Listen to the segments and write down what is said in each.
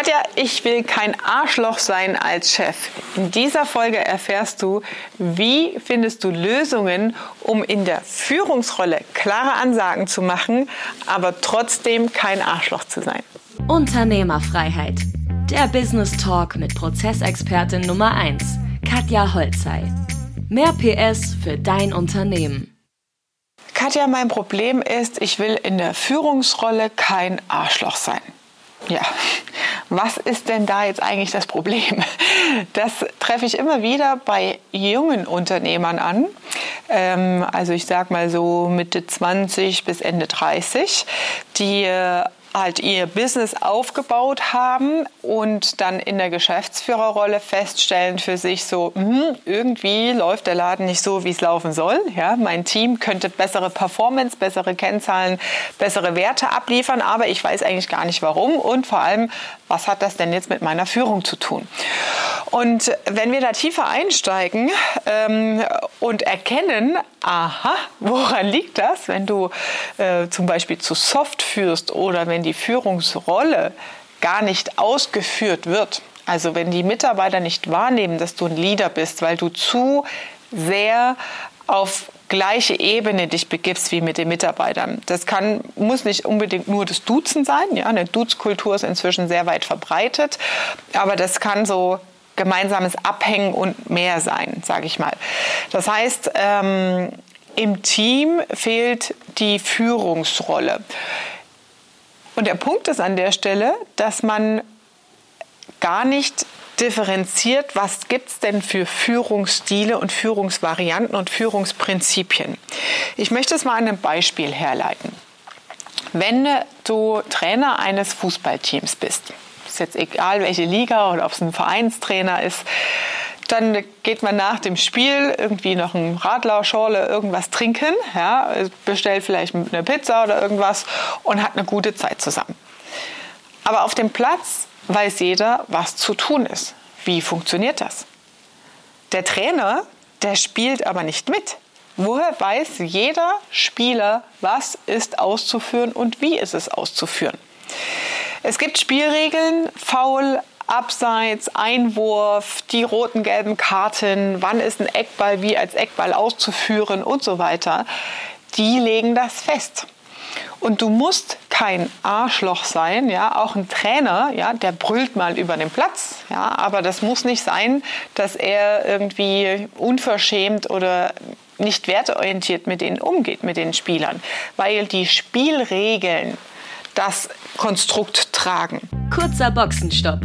Katja, ich will kein Arschloch sein als Chef. In dieser Folge erfährst du, wie findest du Lösungen, um in der Führungsrolle klare Ansagen zu machen, aber trotzdem kein Arschloch zu sein. Unternehmerfreiheit. Der Business Talk mit Prozessexpertin Nummer 1, Katja Holzei. Mehr PS für dein Unternehmen. Katja, mein Problem ist, ich will in der Führungsrolle kein Arschloch sein. Ja, was ist denn da jetzt eigentlich das Problem? Das treffe ich immer wieder bei jungen Unternehmern an. Ähm, also ich sage mal so Mitte 20 bis Ende 30, die äh, halt ihr Business aufgebaut haben und dann in der Geschäftsführerrolle feststellen für sich so, mh, irgendwie läuft der Laden nicht so, wie es laufen soll. Ja, mein Team könnte bessere Performance, bessere Kennzahlen, bessere Werte abliefern, aber ich weiß eigentlich gar nicht warum und vor allem, was hat das denn jetzt mit meiner Führung zu tun? Und wenn wir da tiefer einsteigen ähm, und erkennen, aha, woran liegt das, wenn du äh, zum Beispiel zu soft führst oder wenn die Führungsrolle gar nicht ausgeführt wird, also wenn die Mitarbeiter nicht wahrnehmen, dass du ein Leader bist, weil du zu sehr auf gleiche Ebene dich begibst wie mit den Mitarbeitern. Das kann, muss nicht unbedingt nur das Duzen sein. Ja, eine Duzkultur ist inzwischen sehr weit verbreitet, aber das kann so gemeinsames Abhängen und mehr sein, sage ich mal. Das heißt, ähm, im Team fehlt die Führungsrolle. Und der Punkt ist an der Stelle, dass man gar nicht differenziert, was gibt es denn für Führungsstile und Führungsvarianten und Führungsprinzipien. Ich möchte es mal an einem Beispiel herleiten. Wenn du Trainer eines Fußballteams bist, ist jetzt egal welche Liga oder ob es ein Vereinstrainer ist, dann geht man nach dem Spiel irgendwie noch ein Radler, Schorle, irgendwas trinken, ja, bestellt vielleicht eine Pizza oder irgendwas und hat eine gute Zeit zusammen. Aber auf dem Platz weiß jeder, was zu tun ist. Wie funktioniert das? Der Trainer, der spielt aber nicht mit. Woher weiß jeder Spieler, was ist auszuführen und wie ist es auszuführen? Es gibt Spielregeln, Foul, Abseits, Einwurf, die roten, gelben Karten, wann ist ein Eckball wie als Eckball auszuführen und so weiter. Die legen das fest. Und du musst kein Arschloch sein, ja, auch ein Trainer, ja, der brüllt mal über den Platz, ja, aber das muss nicht sein, dass er irgendwie unverschämt oder nicht werteorientiert mit denen umgeht, mit den Spielern, weil die Spielregeln das Konstrukt tragen. Kurzer Boxenstopp.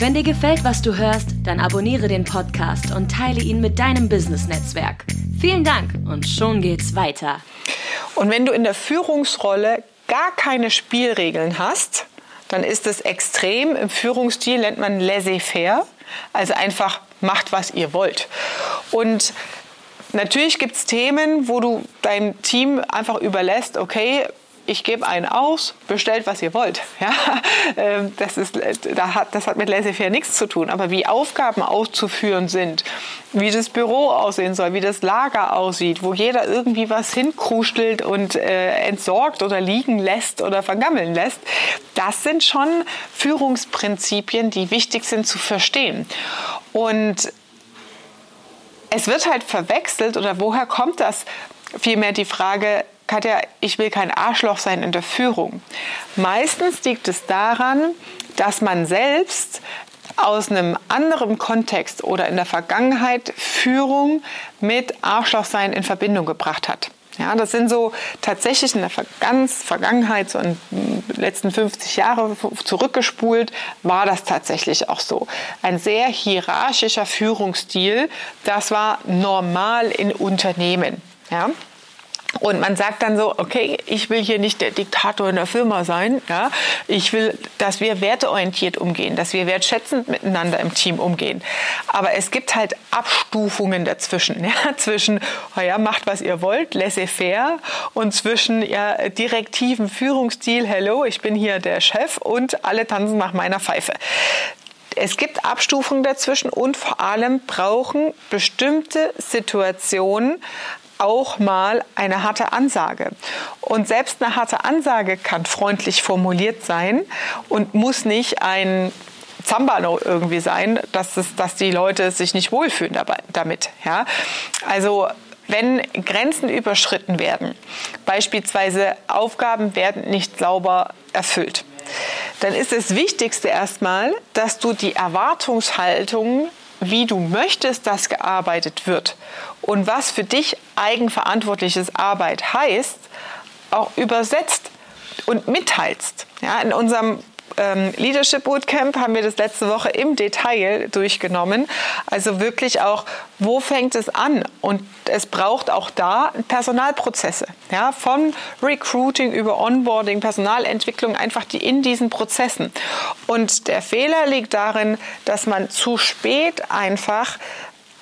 Wenn dir gefällt, was du hörst, dann abonniere den Podcast und teile ihn mit deinem Business-Netzwerk. Vielen Dank und schon geht's weiter. Und wenn du in der Führungsrolle gar keine Spielregeln hast, dann ist es extrem. Im Führungsstil nennt man laissez-faire, also einfach macht, was ihr wollt. Und natürlich gibt es Themen, wo du deinem Team einfach überlässt, okay, ich gebe einen aus, bestellt, was ihr wollt. Ja? Ähm, das, ist, hat, das hat mit Laissez-faire nichts zu tun. Aber wie Aufgaben auszuführen sind, wie das Büro aussehen soll, wie das Lager aussieht, wo jeder irgendwie was hinkruschelt und äh, entsorgt oder liegen lässt oder vergammeln lässt, das sind schon Führungsprinzipien, die wichtig sind zu verstehen. Und es wird halt verwechselt oder woher kommt das? Vielmehr die Frage, Katja, ich will kein Arschloch sein in der Führung. Meistens liegt es daran, dass man selbst aus einem anderen Kontext oder in der Vergangenheit Führung mit Arschlochsein in Verbindung gebracht hat. Ja, das sind so tatsächlich in der ganz Vergangenheit, so in den letzten 50 Jahre zurückgespult, war das tatsächlich auch so. Ein sehr hierarchischer Führungsstil, das war normal in Unternehmen. Ja? Und man sagt dann so, okay, ich will hier nicht der Diktator in der Firma sein. Ja? Ich will, dass wir werteorientiert umgehen, dass wir wertschätzend miteinander im Team umgehen. Aber es gibt halt Abstufungen dazwischen. Ja? Zwischen, oh ja, macht was ihr wollt, laissez-faire und zwischen ja, direktiven Führungsstil, hello, ich bin hier der Chef und alle tanzen nach meiner Pfeife. Es gibt Abstufungen dazwischen und vor allem brauchen bestimmte Situationen auch mal eine harte Ansage. Und selbst eine harte Ansage kann freundlich formuliert sein und muss nicht ein Zambano irgendwie sein, dass, es, dass die Leute sich nicht wohlfühlen dabei, damit. Ja? Also wenn Grenzen überschritten werden, beispielsweise Aufgaben werden nicht sauber erfüllt, dann ist das Wichtigste erstmal, dass du die Erwartungshaltung, wie du möchtest, dass gearbeitet wird und was für dich eigenverantwortliches Arbeit heißt, auch übersetzt und mitteilst. Ja, in unserem ähm, Leadership Bootcamp haben wir das letzte Woche im Detail durchgenommen. Also wirklich auch, wo fängt es an? Und es braucht auch da Personalprozesse. Ja, von Recruiting über Onboarding, Personalentwicklung, einfach die in diesen Prozessen. Und der Fehler liegt darin, dass man zu spät einfach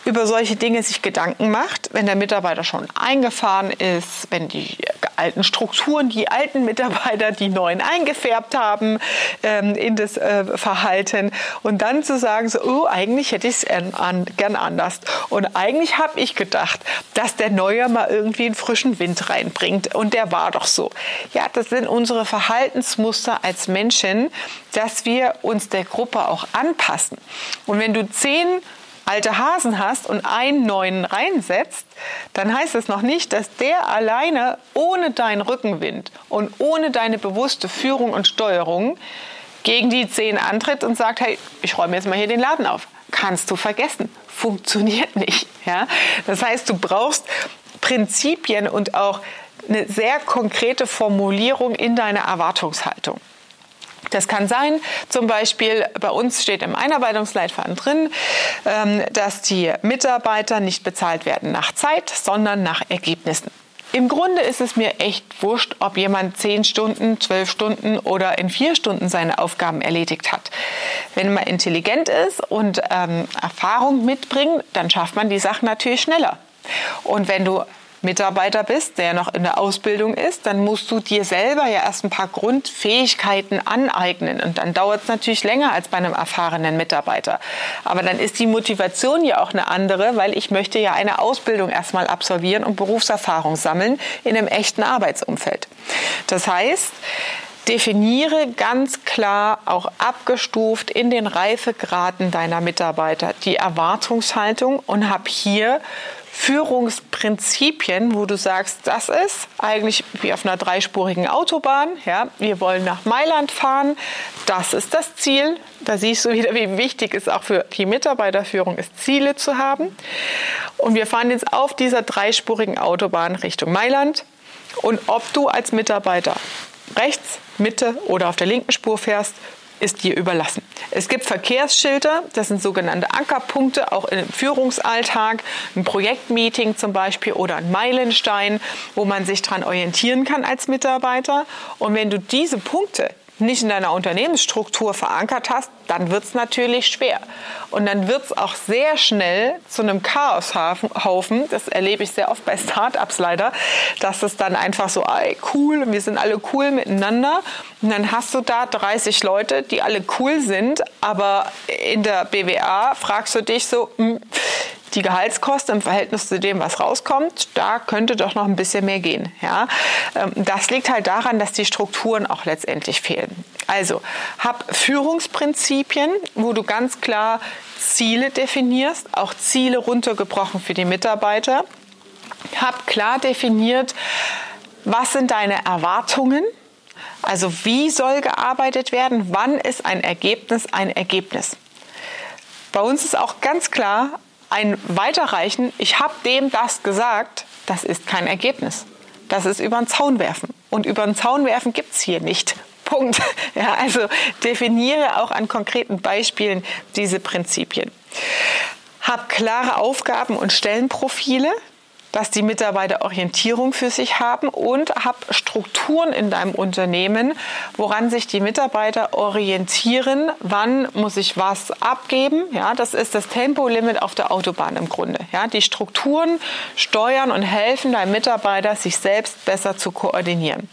über solche Dinge sich Gedanken macht, wenn der Mitarbeiter schon eingefahren ist, wenn die alten Strukturen, die alten Mitarbeiter die neuen eingefärbt haben ähm, in das äh, Verhalten und dann zu sagen, so, oh, eigentlich hätte ich es an, gern anders und eigentlich habe ich gedacht, dass der Neue mal irgendwie einen frischen Wind reinbringt und der war doch so. Ja, das sind unsere Verhaltensmuster als Menschen, dass wir uns der Gruppe auch anpassen. Und wenn du zehn alte Hasen hast und einen neuen reinsetzt, dann heißt es noch nicht, dass der alleine ohne deinen Rückenwind und ohne deine bewusste Führung und Steuerung gegen die zehn antritt und sagt, hey, ich räume jetzt mal hier den Laden auf. Kannst du vergessen. Funktioniert nicht. Ja? Das heißt, du brauchst Prinzipien und auch eine sehr konkrete Formulierung in deiner Erwartungshaltung. Das kann sein, zum Beispiel bei uns steht im Einarbeitungsleitfaden drin, ähm, dass die Mitarbeiter nicht bezahlt werden nach Zeit, sondern nach Ergebnissen. Im Grunde ist es mir echt wurscht, ob jemand zehn Stunden, zwölf Stunden oder in vier Stunden seine Aufgaben erledigt hat. Wenn man intelligent ist und ähm, Erfahrung mitbringt, dann schafft man die Sachen natürlich schneller. Und wenn du Mitarbeiter bist, der noch in der Ausbildung ist, dann musst du dir selber ja erst ein paar Grundfähigkeiten aneignen. Und dann dauert es natürlich länger als bei einem erfahrenen Mitarbeiter. Aber dann ist die Motivation ja auch eine andere, weil ich möchte ja eine Ausbildung erstmal absolvieren und Berufserfahrung sammeln in einem echten Arbeitsumfeld. Das heißt, definiere ganz klar, auch abgestuft in den Reifegraden deiner Mitarbeiter die Erwartungshaltung und hab hier Führungsprinzipien, wo du sagst, das ist eigentlich wie auf einer dreispurigen Autobahn. Ja, wir wollen nach Mailand fahren. Das ist das Ziel. Da siehst du wieder, wie wichtig es auch für die Mitarbeiterführung ist, Ziele zu haben. Und wir fahren jetzt auf dieser dreispurigen Autobahn Richtung Mailand. Und ob du als Mitarbeiter rechts, Mitte oder auf der linken Spur fährst, ist dir überlassen. Es gibt Verkehrsschilder, das sind sogenannte Ankerpunkte, auch im Führungsalltag, ein Projektmeeting zum Beispiel oder ein Meilenstein, wo man sich daran orientieren kann als Mitarbeiter. Und wenn du diese Punkte nicht in deiner Unternehmensstruktur verankert hast, dann wird es natürlich schwer. Und dann wird es auch sehr schnell zu einem Chaoshaufen. Das erlebe ich sehr oft bei Startups leider, dass es dann einfach so, ey, cool, wir sind alle cool miteinander. Und dann hast du da 30 Leute, die alle cool sind, aber in der BWA fragst du dich so, mh, hm, die Gehaltskosten im Verhältnis zu dem, was rauskommt, da könnte doch noch ein bisschen mehr gehen. Ja? Ähm, das liegt halt daran, dass die Strukturen auch letztendlich fehlen. Also hab Führungsprinzipien, wo du ganz klar Ziele definierst, auch Ziele runtergebrochen für die Mitarbeiter. Hab klar definiert, was sind deine Erwartungen, also wie soll gearbeitet werden, wann ist ein Ergebnis ein Ergebnis. Bei uns ist auch ganz klar, ein Weiterreichen, ich habe dem das gesagt, das ist kein Ergebnis. Das ist über den Zaun werfen. Und über den Zaun werfen gibt es hier nicht. Punkt. Ja, also definiere auch an konkreten Beispielen diese Prinzipien. Hab klare Aufgaben und Stellenprofile dass die Mitarbeiter Orientierung für sich haben und hab Strukturen in deinem Unternehmen, woran sich die Mitarbeiter orientieren, wann muss ich was abgeben. Ja, das ist das Tempolimit auf der Autobahn im Grunde. Ja, die Strukturen steuern und helfen deinem Mitarbeiter, sich selbst besser zu koordinieren.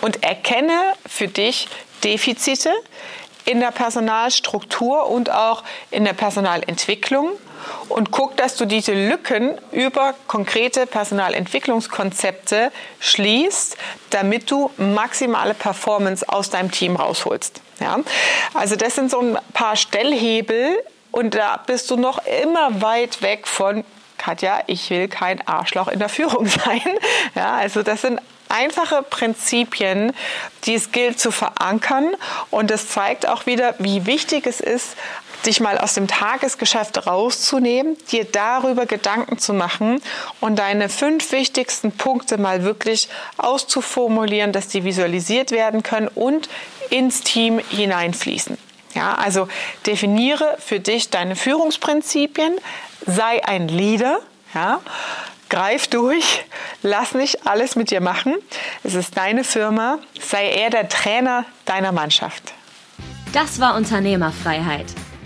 Und erkenne für dich Defizite in der Personalstruktur und auch in der Personalentwicklung und guck, dass du diese Lücken über konkrete Personalentwicklungskonzepte schließt, damit du maximale Performance aus deinem Team rausholst. Ja? Also das sind so ein paar Stellhebel und da bist du noch immer weit weg von Katja, ich will kein Arschloch in der Führung sein. Ja, also das sind einfache Prinzipien, die es gilt zu verankern. Und das zeigt auch wieder, wie wichtig es ist, dich mal aus dem Tagesgeschäft rauszunehmen, dir darüber Gedanken zu machen und deine fünf wichtigsten Punkte mal wirklich auszuformulieren, dass die visualisiert werden können und ins Team hineinfließen. Ja, also definiere für dich deine Führungsprinzipien, sei ein Leader, ja, greif durch, lass nicht alles mit dir machen. Es ist deine Firma, sei eher der Trainer deiner Mannschaft. Das war Unternehmerfreiheit.